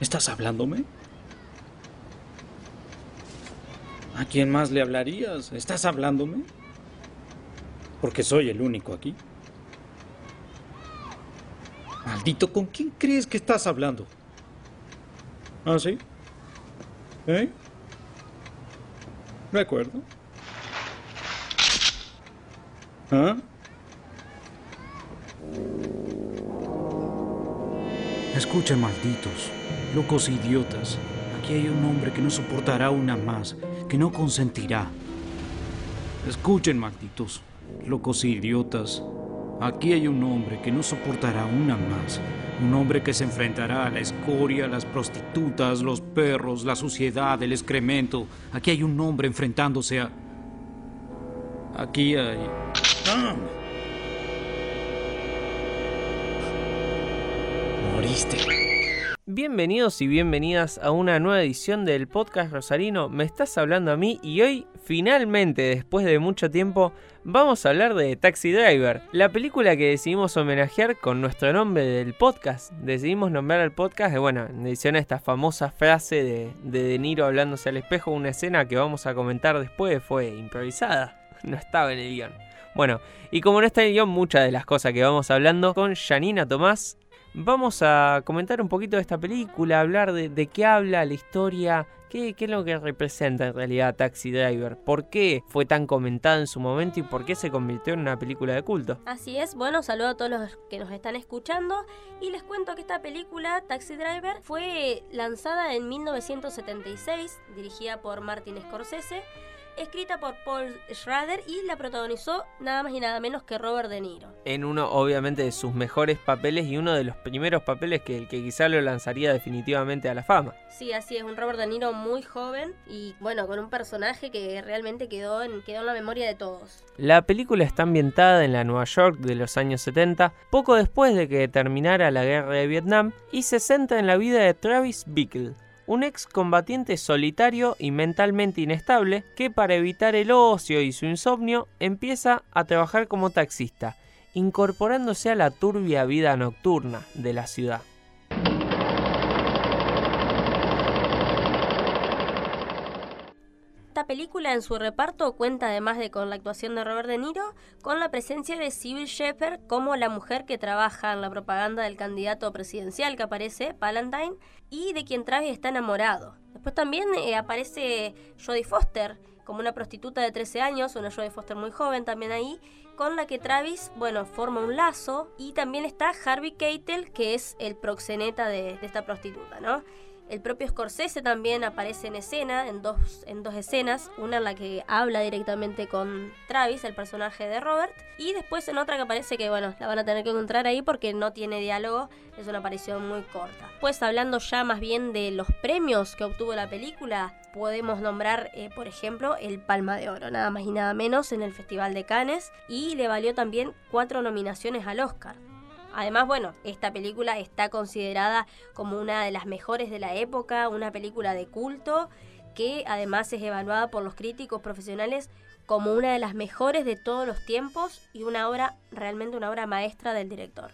¿Estás hablándome? ¿A quién más le hablarías? ¿Estás hablándome? Porque soy el único aquí. Maldito, ¿con quién crees que estás hablando? ¿Ah, sí? ¿Eh? ¿De acuerdo? ¿Ah? Escuchen, malditos, locos idiotas. Aquí hay un hombre que no soportará una más, que no consentirá. Escuchen, malditos, locos idiotas. Aquí hay un hombre que no soportará una más. Un hombre que se enfrentará a la escoria, las prostitutas, los perros, la suciedad, el excremento. Aquí hay un hombre enfrentándose a... Aquí hay... ¡Ah! Bienvenidos y bienvenidas a una nueva edición del podcast Rosarino. Me estás hablando a mí y hoy, finalmente, después de mucho tiempo, vamos a hablar de Taxi Driver, la película que decidimos homenajear con nuestro nombre del podcast. Decidimos nombrar al podcast, bueno, en edición a esta famosa frase de, de De Niro hablándose al espejo, una escena que vamos a comentar después fue improvisada, no estaba en el guion. Bueno, y como no está en el guion, muchas de las cosas que vamos hablando con Janina Tomás vamos a comentar un poquito de esta película, hablar de, qué habla la historia, qué, es lo que representa en realidad Taxi Driver, por qué fue tan comentada en su momento y por qué se convirtió en una película de culto. Así es, bueno, saludo a todos los que nos están escuchando y les cuento que esta película, Taxi Driver, fue lanzada en 1976, dirigida por Martin Scorsese escrita por Paul Schrader y la protagonizó nada más y nada menos que Robert De Niro. En uno, obviamente, de sus mejores papeles y uno de los primeros papeles que, que quizá lo lanzaría definitivamente a la fama. Sí, así es, un Robert De Niro muy joven y bueno, con un personaje que realmente quedó en, quedó en la memoria de todos. La película está ambientada en la Nueva York de los años 70, poco después de que terminara la guerra de Vietnam, y se centra en la vida de Travis Bickle un excombatiente solitario y mentalmente inestable que para evitar el ocio y su insomnio empieza a trabajar como taxista, incorporándose a la turbia vida nocturna de la ciudad. Esta película en su reparto cuenta además de con la actuación de Robert De Niro, con la presencia de Sybil Shepherd como la mujer que trabaja en la propaganda del candidato presidencial que aparece, Palantine, y de quien Travis está enamorado. Después también eh, aparece Jodie Foster como una prostituta de 13 años, una Jodie Foster muy joven también ahí, con la que Travis, bueno, forma un lazo. Y también está Harvey Keitel, que es el proxeneta de, de esta prostituta, ¿no? El propio Scorsese también aparece en escena, en dos, en dos escenas, una en la que habla directamente con Travis, el personaje de Robert, y después en otra que aparece que, bueno, la van a tener que encontrar ahí porque no tiene diálogo, es una aparición muy corta. Pues hablando ya más bien de los premios que obtuvo la película, podemos nombrar, eh, por ejemplo, el Palma de Oro, nada más y nada menos, en el Festival de Cannes, y le valió también cuatro nominaciones al Oscar. Además, bueno, esta película está considerada como una de las mejores de la época, una película de culto que además es evaluada por los críticos profesionales como una de las mejores de todos los tiempos y una obra, realmente una obra maestra del director.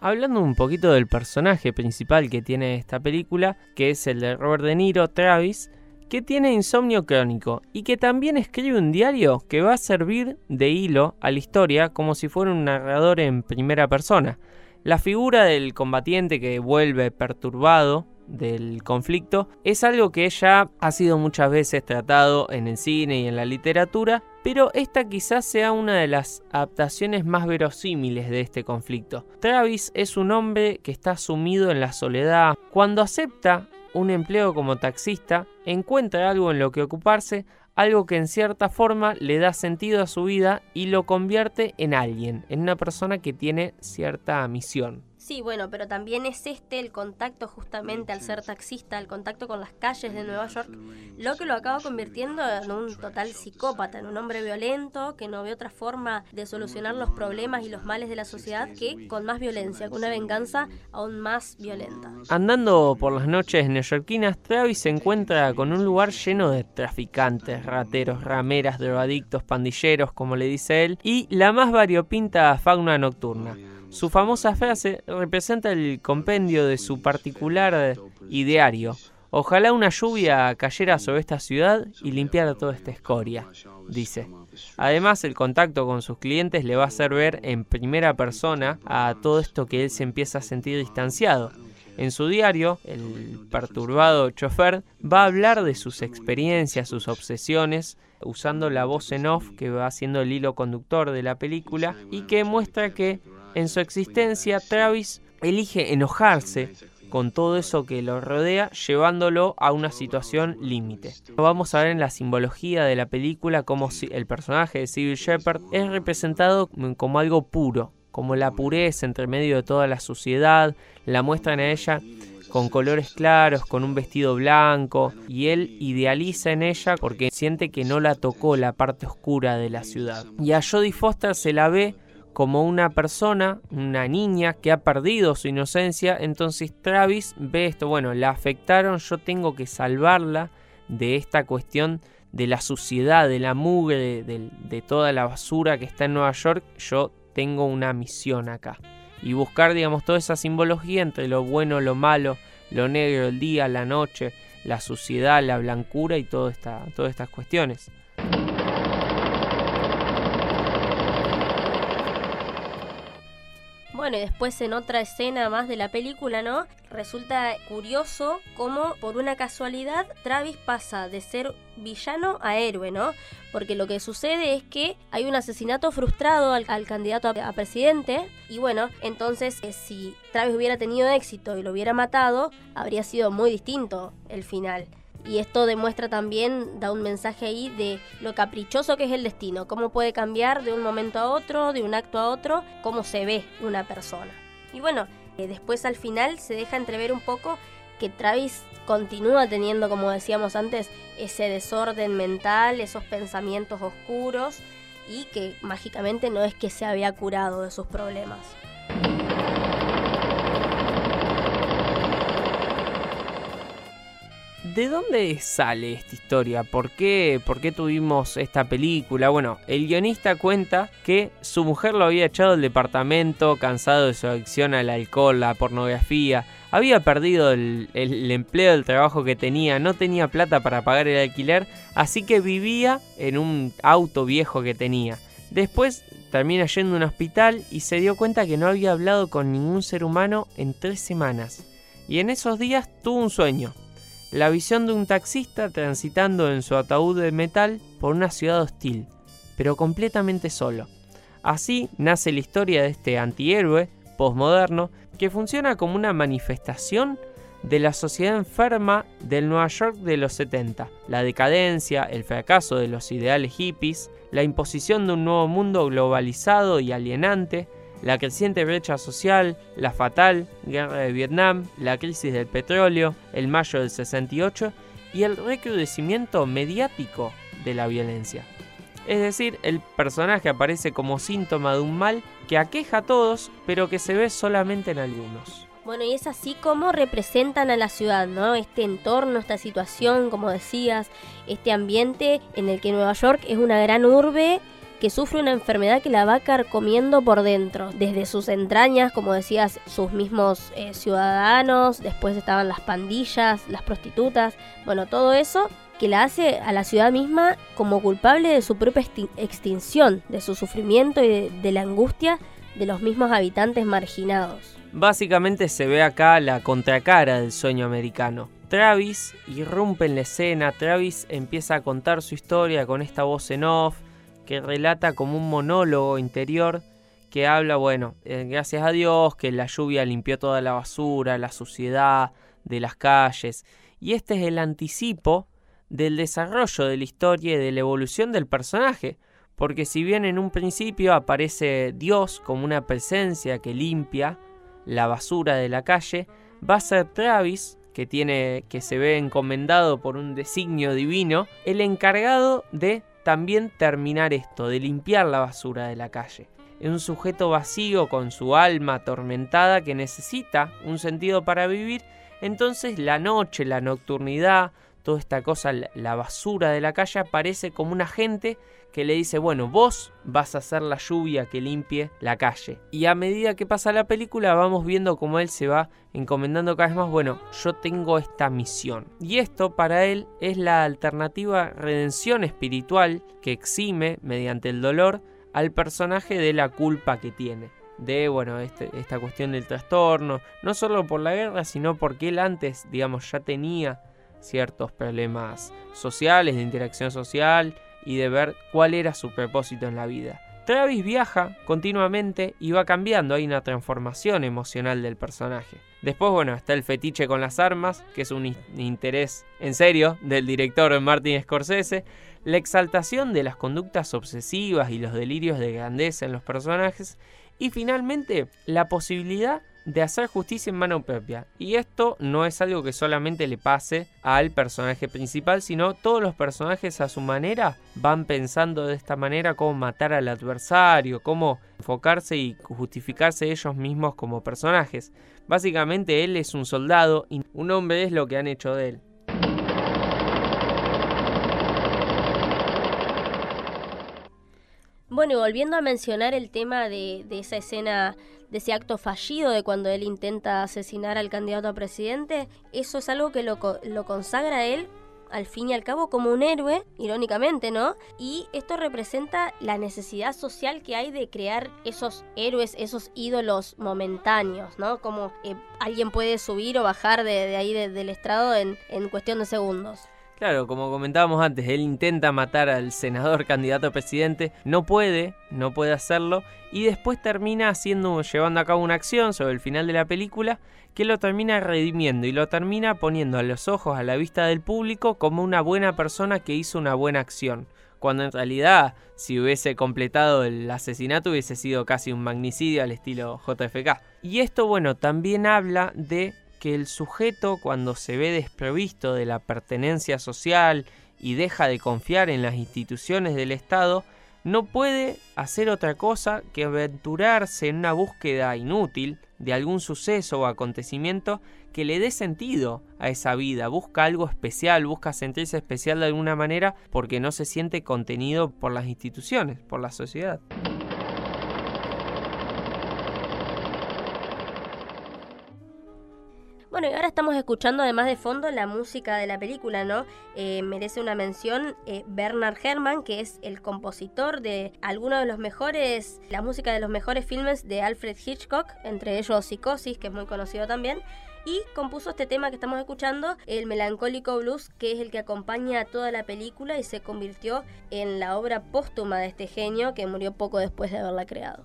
Hablando un poquito del personaje principal que tiene esta película, que es el de Robert De Niro, Travis, que tiene insomnio crónico y que también escribe un diario que va a servir de hilo a la historia como si fuera un narrador en primera persona. La figura del combatiente que vuelve perturbado del conflicto es algo que ya ha sido muchas veces tratado en el cine y en la literatura, pero esta quizás sea una de las adaptaciones más verosímiles de este conflicto. Travis es un hombre que está sumido en la soledad. Cuando acepta un empleo como taxista, encuentra algo en lo que ocuparse, algo que en cierta forma le da sentido a su vida y lo convierte en alguien, en una persona que tiene cierta misión. Sí, bueno, pero también es este el contacto justamente al ser taxista, el contacto con las calles de Nueva York, lo que lo acaba convirtiendo en un total psicópata, en un hombre violento que no ve otra forma de solucionar los problemas y los males de la sociedad que con más violencia, con una venganza aún más violenta. Andando por las noches neoyorquinas, Travis se encuentra con un lugar lleno de traficantes, rateros, rameras, drogadictos, pandilleros, como le dice él, y la más variopinta fauna nocturna. Su famosa frase representa el compendio de su particular ideario. Ojalá una lluvia cayera sobre esta ciudad y limpiara toda esta escoria, dice. Además, el contacto con sus clientes le va a hacer ver en primera persona a todo esto que él se empieza a sentir distanciado. En su diario, el perturbado chofer va a hablar de sus experiencias, sus obsesiones, usando la voz en off que va siendo el hilo conductor de la película y que muestra que en su existencia, Travis elige enojarse con todo eso que lo rodea, llevándolo a una situación límite. Vamos a ver en la simbología de la película cómo el personaje de Civil Shepard es representado como algo puro, como la pureza entre medio de toda la suciedad, la muestran a ella con colores claros, con un vestido blanco, y él idealiza en ella porque siente que no la tocó la parte oscura de la ciudad. Y a Jodie Foster se la ve como una persona, una niña que ha perdido su inocencia, entonces Travis ve esto, bueno, la afectaron, yo tengo que salvarla de esta cuestión de la suciedad, de la mugre, de, toda la basura que está en Nueva York, yo tengo una misión acá. Y buscar, digamos, toda esa simbología entre lo bueno, lo malo, lo negro, el día, la noche, la suciedad, la blancura y todas estas cuestiones. Bueno, y después en otra escena más de la película, ¿no? Resulta curioso cómo por una casualidad Travis pasa de ser villano a héroe, ¿no? Porque lo que sucede es que hay un asesinato frustrado al, candidato a, presidente y bueno, entonces eh, si Travis hubiera tenido éxito y lo hubiera matado, habría sido muy distinto el final. Y esto demuestra también, da un mensaje ahí de lo caprichoso que es el destino, cómo puede cambiar de un momento a otro, de un acto a otro, cómo se ve una persona. Y bueno, eh, después al final se deja entrever un poco que Travis continúa teniendo, como decíamos antes, ese desorden mental, esos pensamientos oscuros y que mágicamente no es que se había curado de sus problemas. ¿De dónde sale esta historia? ¿Por qué, ¿Por qué tuvimos esta película? Bueno, el guionista cuenta que su mujer lo había echado del departamento, cansado de su adicción al alcohol, la pornografía, había perdido el, el, empleo, el trabajo que tenía, no tenía plata para pagar el alquiler, así que vivía en un auto viejo que tenía. Después termina yendo a un hospital y se dio cuenta que no había hablado con ningún ser humano en tres semanas. Y en esos días tuvo un sueño la visión de un taxista transitando en su ataúd de metal por una ciudad hostil, pero completamente solo. Así nace la historia de este antihéroe postmoderno que funciona como una manifestación de la sociedad enferma del Nueva York de los 70, la decadencia, el fracaso de los ideales hippies, la imposición de un nuevo mundo globalizado y alienante, la creciente brecha social, la fatal guerra de Vietnam, la crisis del petróleo, el mayo del 68 y el recrudecimiento mediático de la violencia. Es decir, el personaje aparece como síntoma de un mal que aqueja a todos, pero que se ve solamente en algunos. Bueno, y es así como representan a la ciudad, ¿no? Este entorno, esta situación, como decías, este ambiente en el que Nueva York es una gran urbe que sufre una enfermedad que la va carcomiendo por dentro, desde sus entrañas, como decías, sus mismos eh, ciudadanos, después estaban las pandillas, las prostitutas, bueno, todo eso que la hace a la ciudad misma como culpable de su propia extinción, de su sufrimiento y de la angustia de los mismos habitantes marginados. Básicamente se ve acá la contracara del sueño americano. Travis irrumpe en la escena, Travis empieza a contar su historia con esta voz en off, que relata como un monólogo interior que habla, bueno, eh, gracias a Dios que la lluvia limpió toda la basura, la suciedad de las calles. Y este es el anticipo del desarrollo de la historia y de la evolución del personaje. Porque si bien en un principio aparece Dios como una presencia que limpia la basura de la calle, va a ser Travis, que tiene que se ve encomendado por un designio divino, el encargado de también terminar esto, de limpiar la basura de la calle. Es un sujeto vacío con su alma atormentada que necesita un sentido para vivir, entonces la noche, la nocturnidad, toda esta cosa, la basura de la calle aparece como un agente que le dice, bueno, vos vas a hacer la lluvia que limpie la calle. Y a medida que pasa la película vamos viendo cómo él se va encomendando cada vez más, bueno, yo tengo esta misión. Y esto para él es la alternativa redención espiritual que exime mediante el dolor al personaje de la culpa que tiene de bueno este, esta cuestión del trastorno no solo por la guerra sino porque él antes digamos ya tenía ciertos problemas sociales de interacción social y de ver cuál era su propósito en la vida. Travis viaja continuamente y va cambiando, hay una transformación emocional del personaje. Después, bueno, está el fetiche con las armas, que es un interés en serio del director Martin Scorsese, la exaltación de las conductas obsesivas y los delirios de grandeza en los personajes, y finalmente la posibilidad de hacer justicia en mano propia. Y esto no es algo que solamente le pase al personaje principal, sino todos los personajes a su manera van pensando de esta manera cómo matar al adversario, cómo enfocarse y justificarse ellos mismos como personajes. Básicamente él es un soldado y un hombre es lo que han hecho de él. Bueno, y volviendo a mencionar el tema de, de esa escena de ese acto fallido de cuando él intenta asesinar al candidato a presidente, eso es algo que lo, lo consagra a él al fin y al cabo como un héroe, irónicamente, ¿no? Y esto representa la necesidad social que hay de crear esos héroes, esos ídolos momentáneos, ¿no? Como eh, alguien puede subir o bajar de, ahí del estrado en, en cuestión de segundos. Claro, como comentábamos antes, él intenta matar al senador candidato a presidente, no puede, no puede hacerlo, y después termina haciendo, llevando a cabo una acción sobre el final de la película que lo termina redimiendo y lo termina poniendo a los ojos, a la vista del público, como una buena persona que hizo una buena acción. Cuando en realidad, si hubiese completado el asesinato, hubiese sido casi un magnicidio al estilo JFK. Y esto, bueno, también habla de que el sujeto cuando se ve desprovisto de la pertenencia social y deja de confiar en las instituciones del Estado, no puede hacer otra cosa que aventurarse en una búsqueda inútil de algún suceso o acontecimiento que le dé sentido a esa vida, busca algo especial, busca sentirse especial de alguna manera porque no se siente contenido por las instituciones, por la sociedad. Bueno, y ahora estamos escuchando además de fondo la música de la película, ¿no? Eh, merece una mención eh, Bernard Herrmann, que es el compositor de algunos de los mejores, la música de los mejores filmes de Alfred Hitchcock, entre ellos Psicosis, que es muy conocido también y compuso este tema que estamos escuchando, el melancólico blues, que es el que acompaña a toda la película y se convirtió en la obra póstuma de este genio que murió poco después de haberla creado.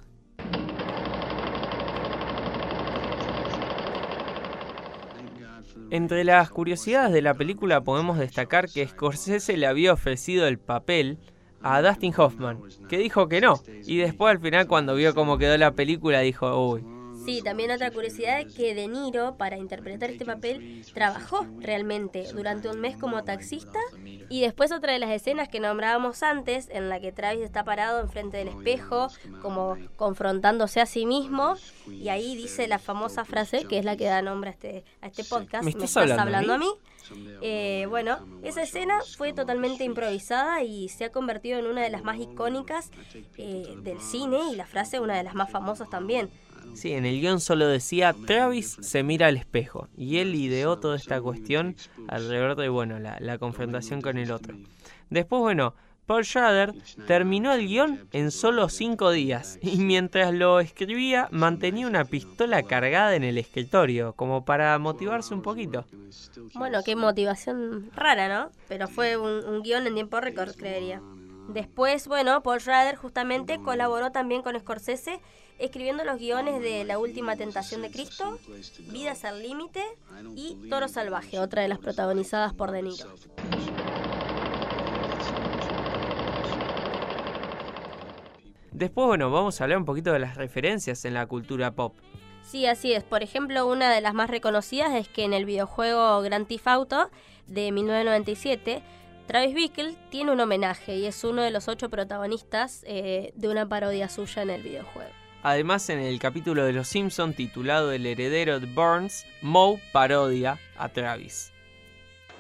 Entre las curiosidades de la película podemos destacar que Scorsese le había ofrecido el papel a Dustin Hoffman, que dijo que no, y después al final cuando vio cómo quedó la película dijo, uy, Sí, también otra curiosidad es que De Niro, para interpretar este papel, trabajó realmente durante un mes como taxista. Y después otra de las escenas que nombrábamos antes, en la que Travis está parado enfrente del espejo, como confrontándose a sí mismo. Y ahí dice la famosa frase, que es la que da nombre a este, a este podcast. ¿Me estás, hablando, a mí? Eh, bueno, esa escena fue totalmente improvisada y se ha convertido en una de las más icónicas eh, del cine y la frase una de las más famosas también. Sí, en el guion solo decía Travis se mira al espejo y él ideó toda esta cuestión alrededor de bueno la, confrontación con el otro. Después, bueno, Paul Schrader terminó el guion en solo cinco días y mientras lo escribía mantenía una pistola cargada en el escritorio, como para motivarse un poquito. Bueno, qué motivación rara, ¿no? Pero fue un, un guion en tiempo récord, creería. Después, bueno, Paul Schrader justamente colaboró también con Scorsese escribiendo los guiones de La Última Tentación de Cristo, Vidas al Límite y Toro Salvaje, otra de las protagonizadas por De Niro. Después, bueno, vamos a hablar un poquito de las referencias en la cultura pop. Sí, así es. Por ejemplo, una de las más reconocidas es que en el videojuego Grand Theft Auto de 1997, Travis Bickle tiene un homenaje y es uno de los ocho protagonistas eh, de una parodia suya en el videojuego. Además, en el capítulo de Los Simpson titulado El heredero de Burns, Moe parodia a Travis.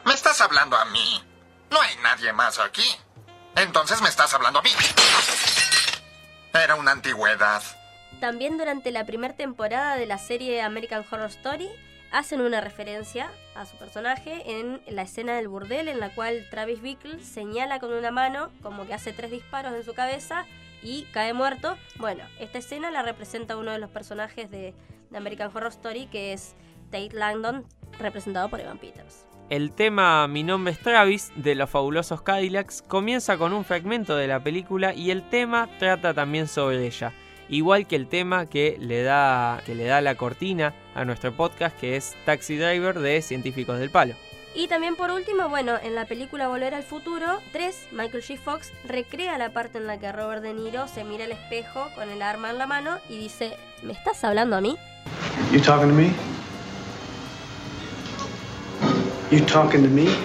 ¿Me estás hablando a mí? No hay nadie más aquí. Entonces me estás hablando a mí. Era una antigüedad. También durante la primera temporada de la serie American Horror Story hacen una referencia a su personaje en la escena del burdel en la cual Travis Bickle señala con una mano como que hace tres disparos en su cabeza y cae muerto. Bueno, esta escena la representa uno de los personajes de, American Horror Story que es Tate Langdon representado por Evan Peters. El tema Mi nombre es Travis de los fabulosos Cadillacs comienza con un fragmento de la película y el tema trata también sobre ella. Igual que el tema que le da, que le da la cortina a nuestro podcast que es Taxi Driver de Científicos del Palo. Y también por último, bueno, en la película Volver al Futuro 3, Michael G. Fox recrea la parte en la que Robert De Niro se mira al espejo con el arma en la mano y dice, ¿me estás hablando a mí? You talking to me? You talking to me?